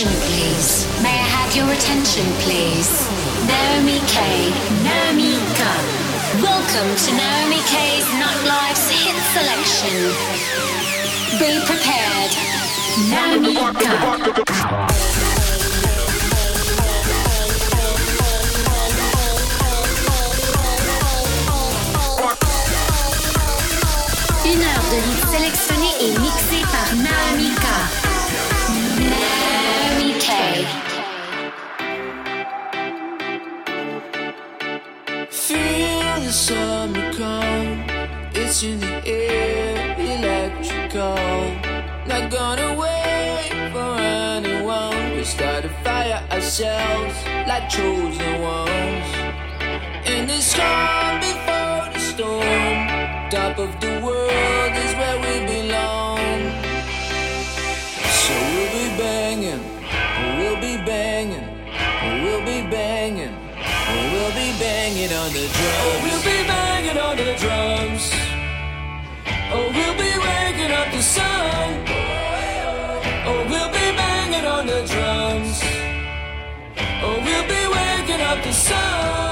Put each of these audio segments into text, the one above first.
attention, please? May I have your attention, please? Naomi K. Naomi K. Welcome to Naomi K's Nightlife's hit selection. Be prepared. Naomi K. Une heure de hits sélectionnés et mixés par Naomi K. gonna wait for anyone. We start a fire ourselves, like chosen ones. In this calm before the storm, top of the world is where we belong. So we'll be banging, we'll be banging, we'll be banging, we'll be banging on the drums. we'll be banging on the drums. Oh, we'll be waking up the sun. Oh, we'll be banging on the drums. Oh, we'll be waking up the sun.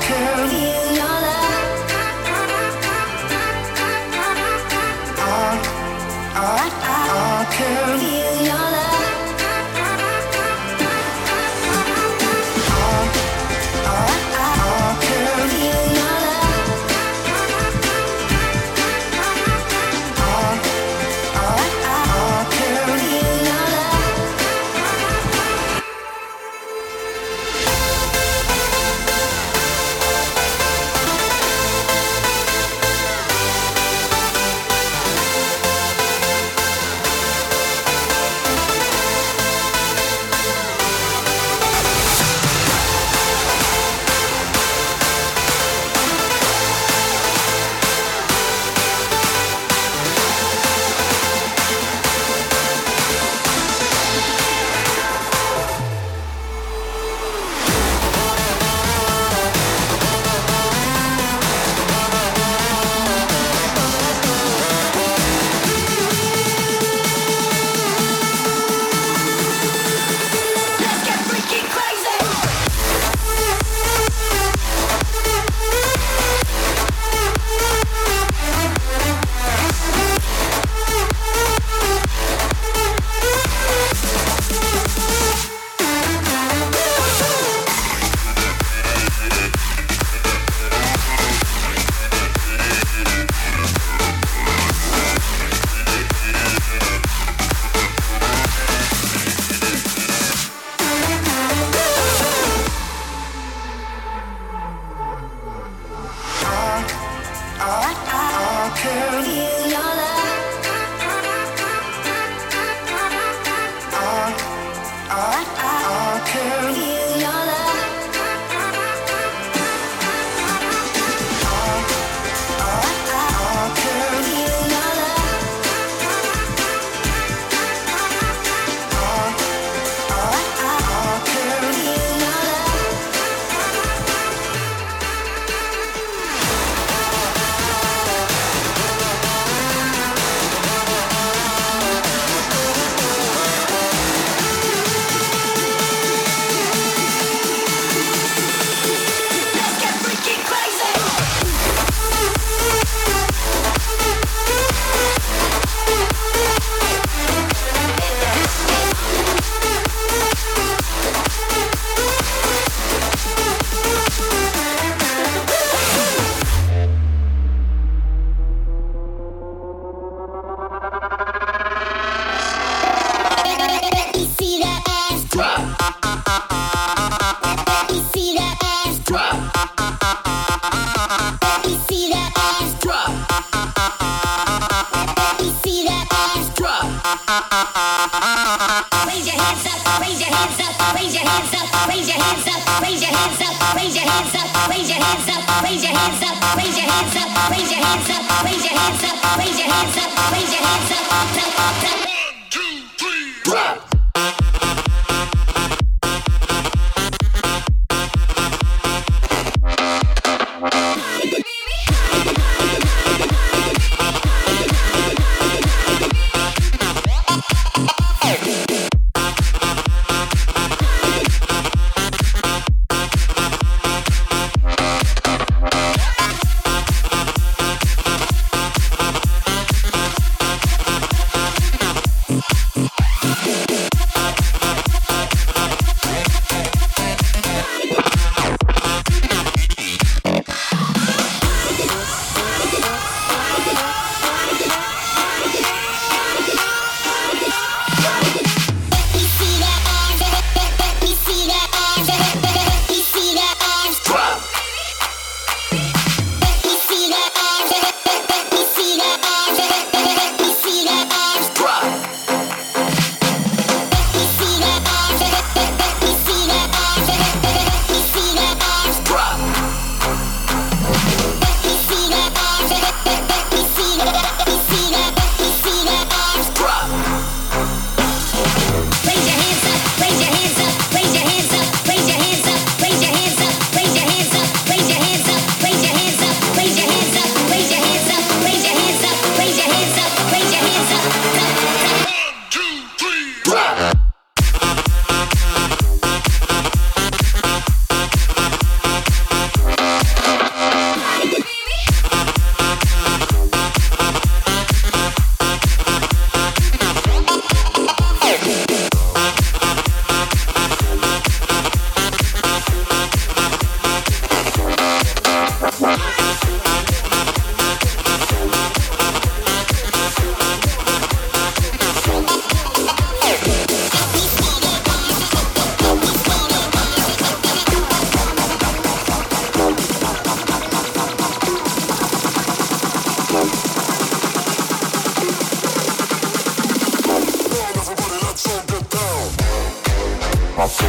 care.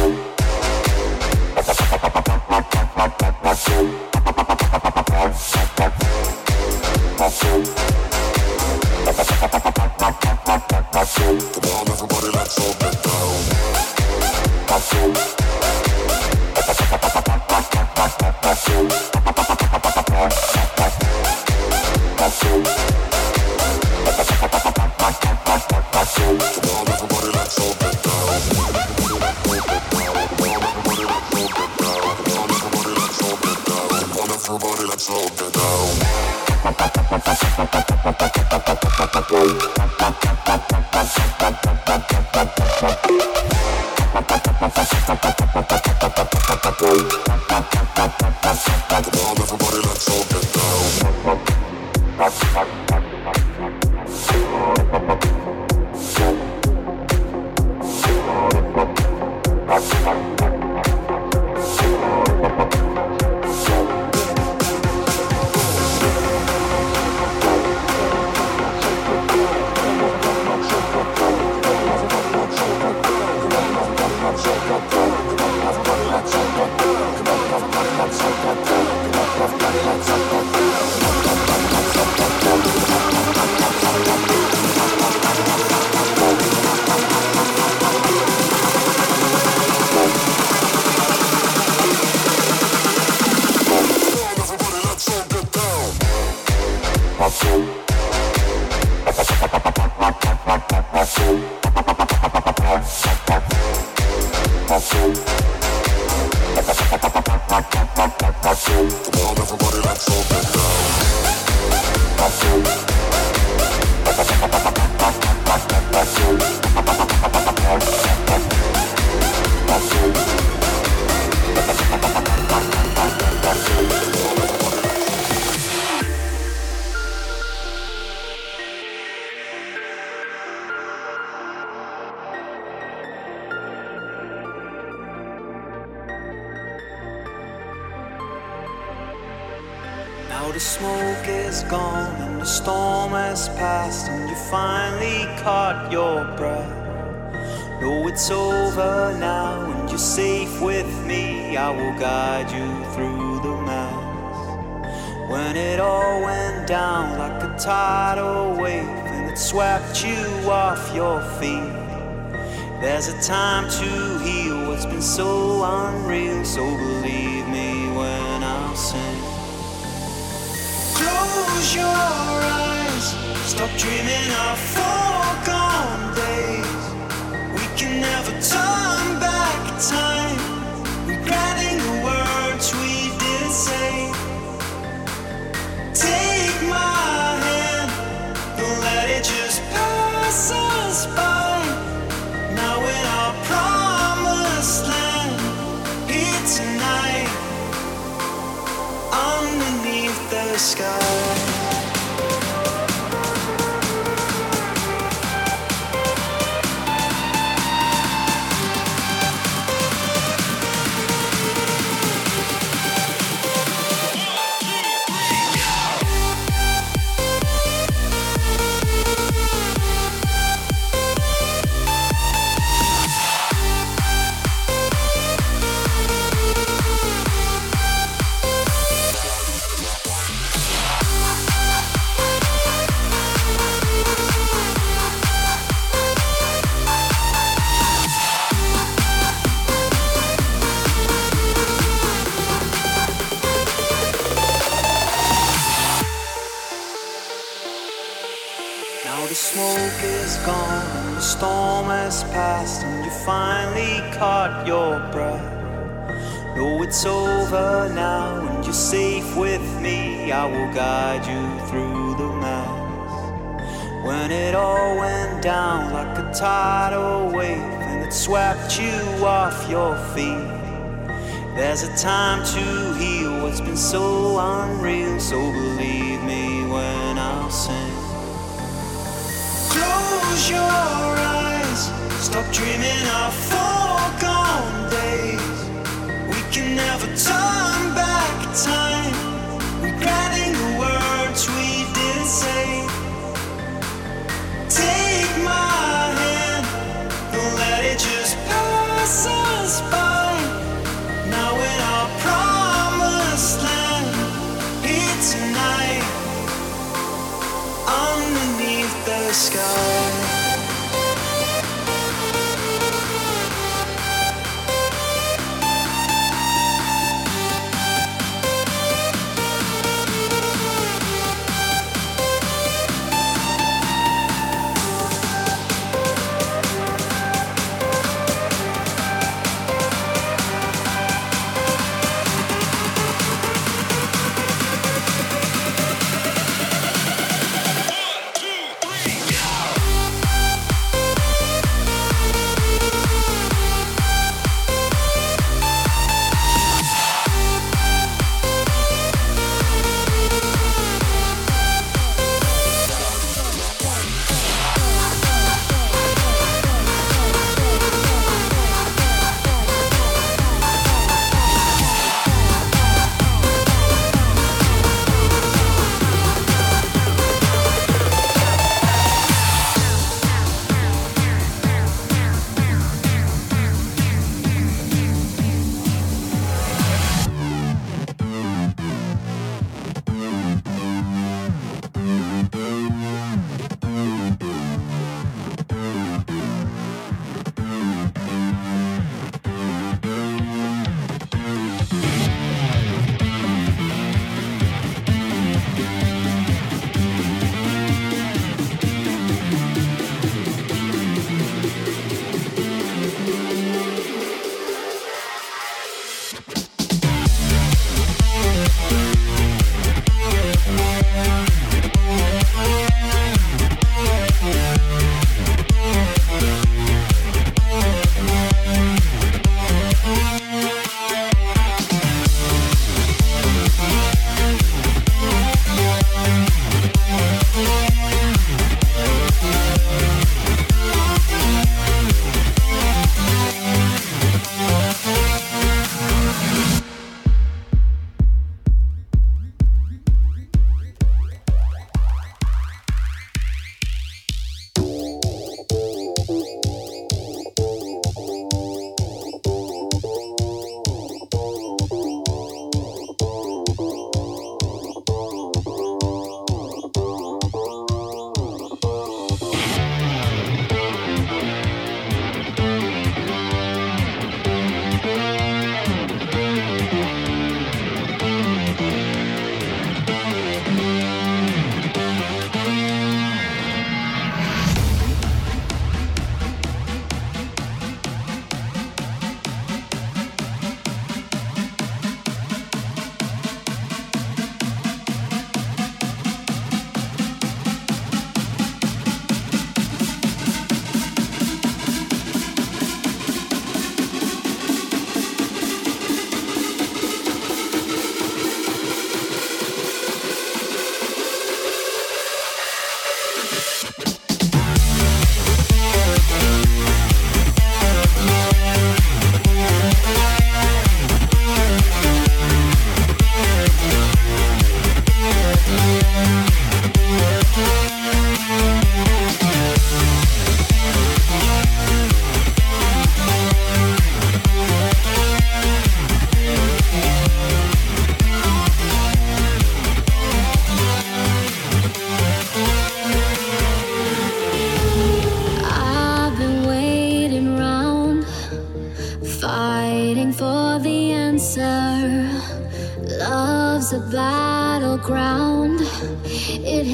Now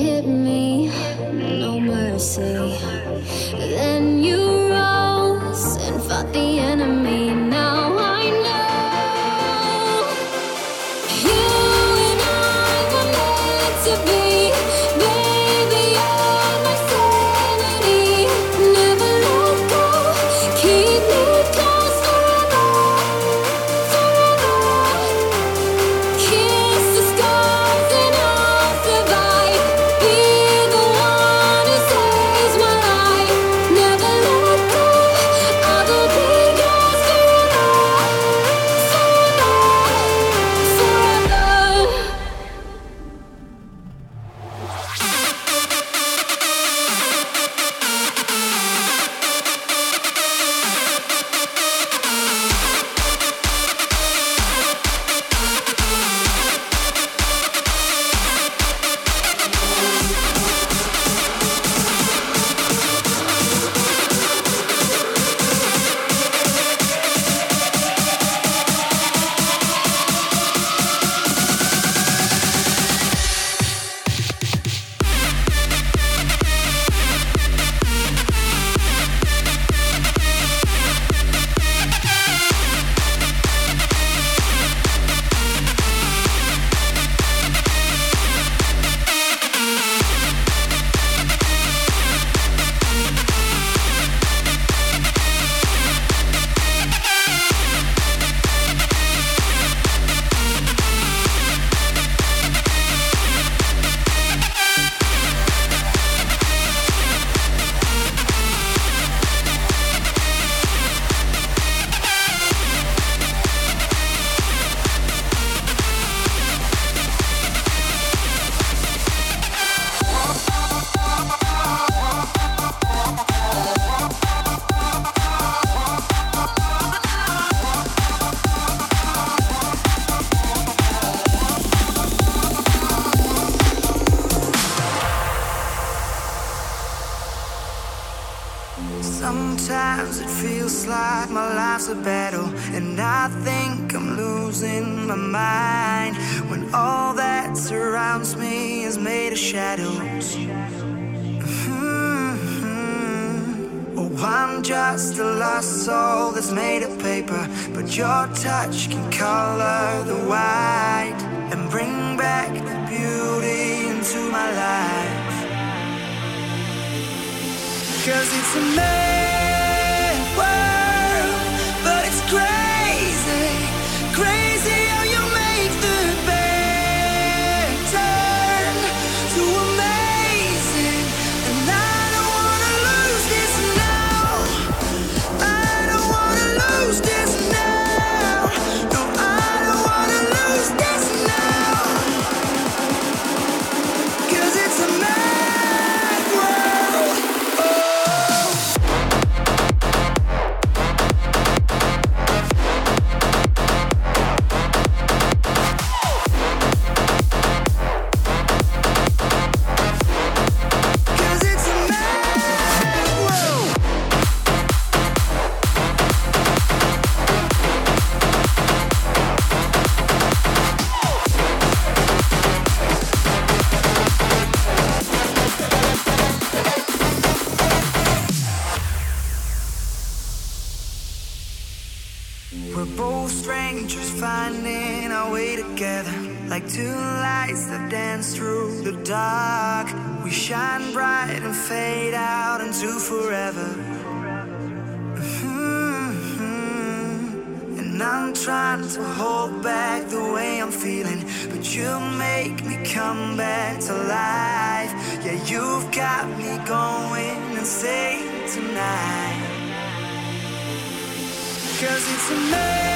hit me, no mercy. Then you rose and fought the enemy. Your touch can color the white and bring back the beauty into my life. Cause it's a like two lights that dance through the dark. We shine bright and fade out into forever. Mm-hmm. And I'm trying to hold back the way I'm feeling, but you make me come back to life. Yeah, you've got me going insane tonight. Cause it's amazing.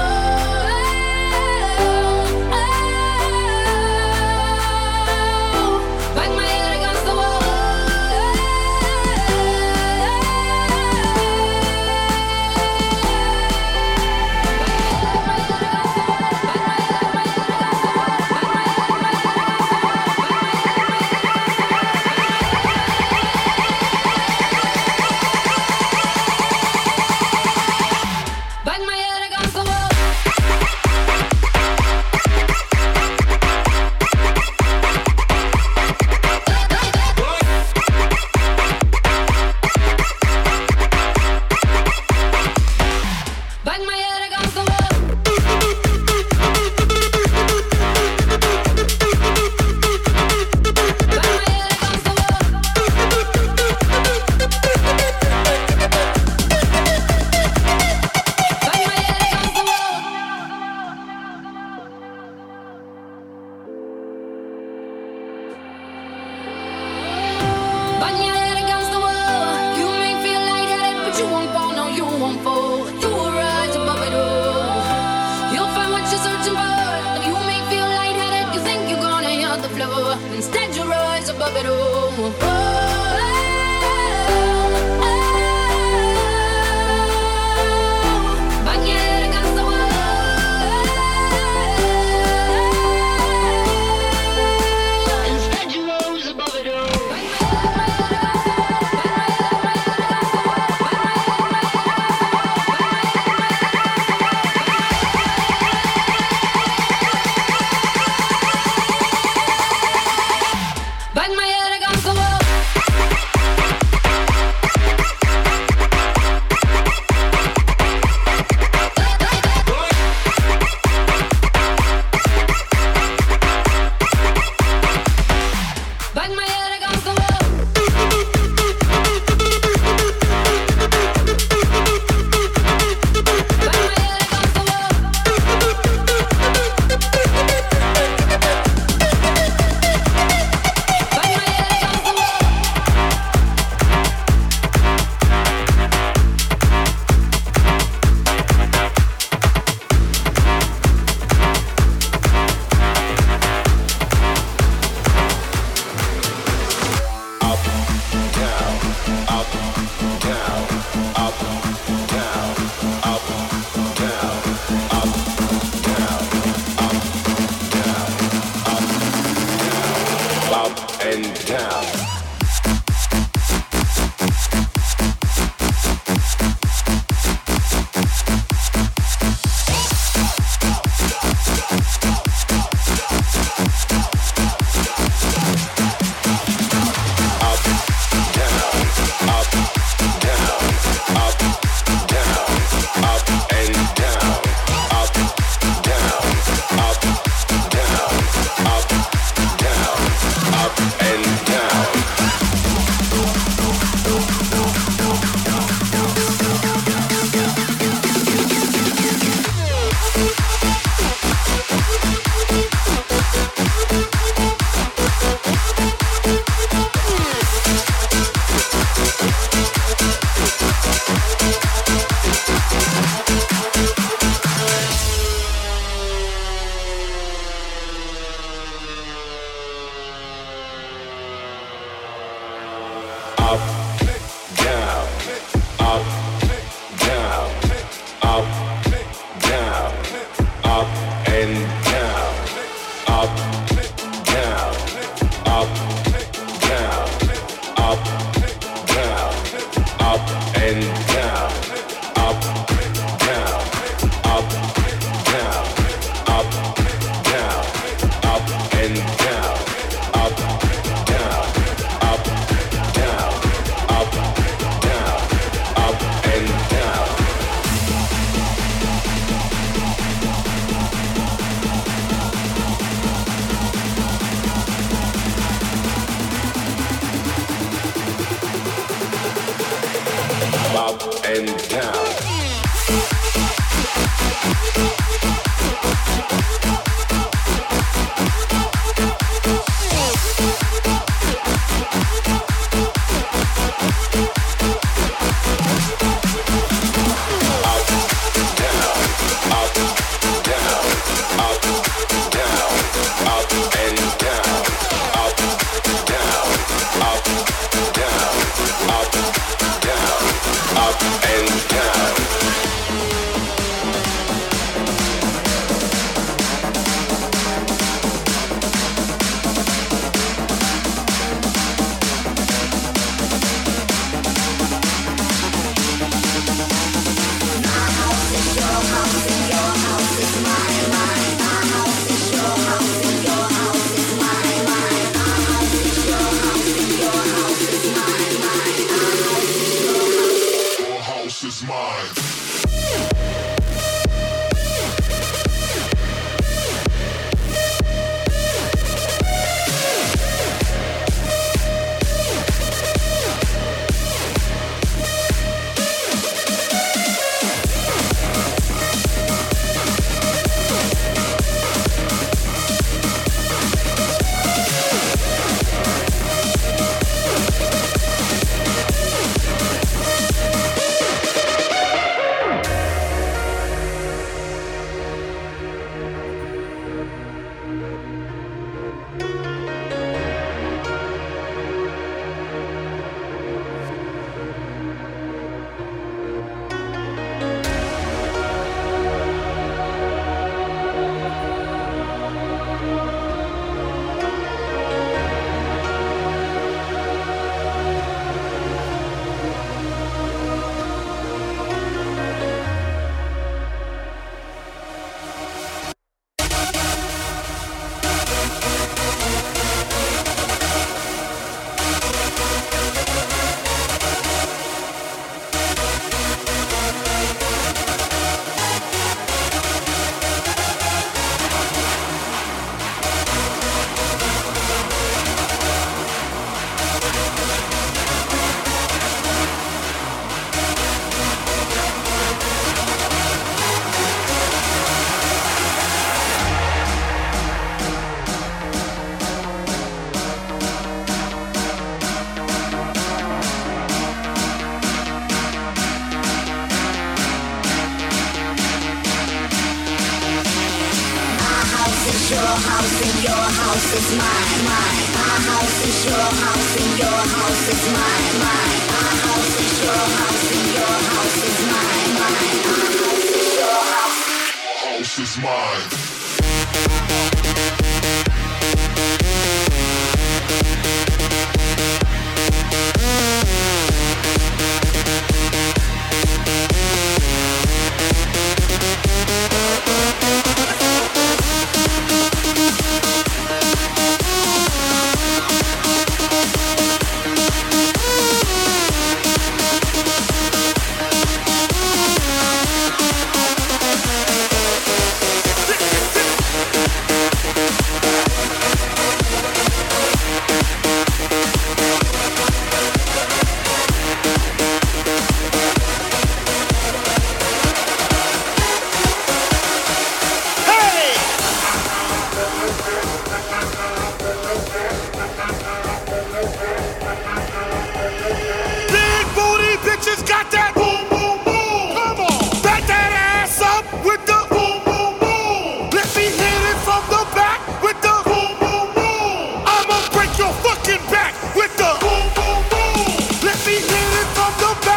from the back.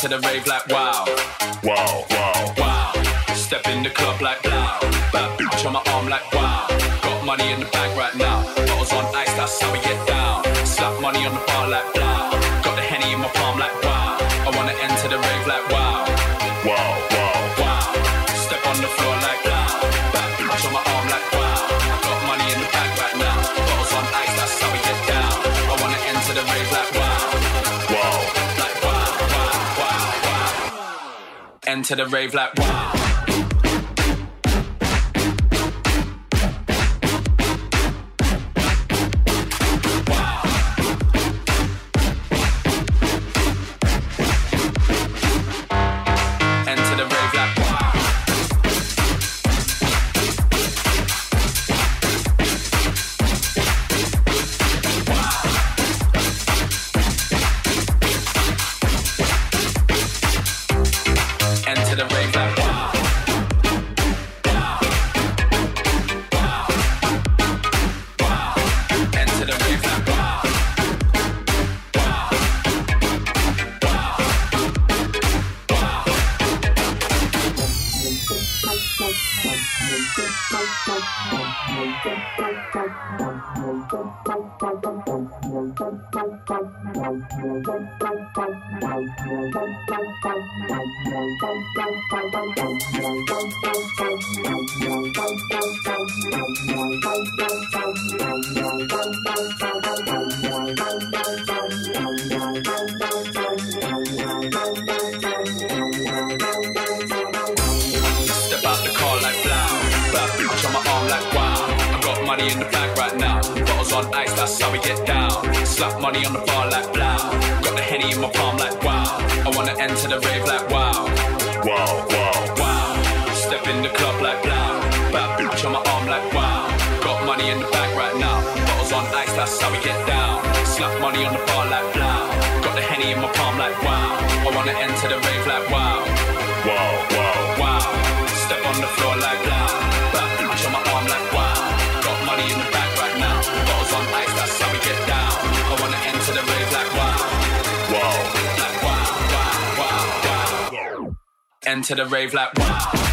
to the rave like, wow. enter the rave like wow. wanna enter the rave like wow. Wow, wow, wow. Step on the floor like loud. Back much on my arm like wow. Got money in the bag right now. Bottles on ice, that's how we get down. I wanna enter the rave like wow. Wow. Like wow, wow, wow, wow. Enter the rave like wow.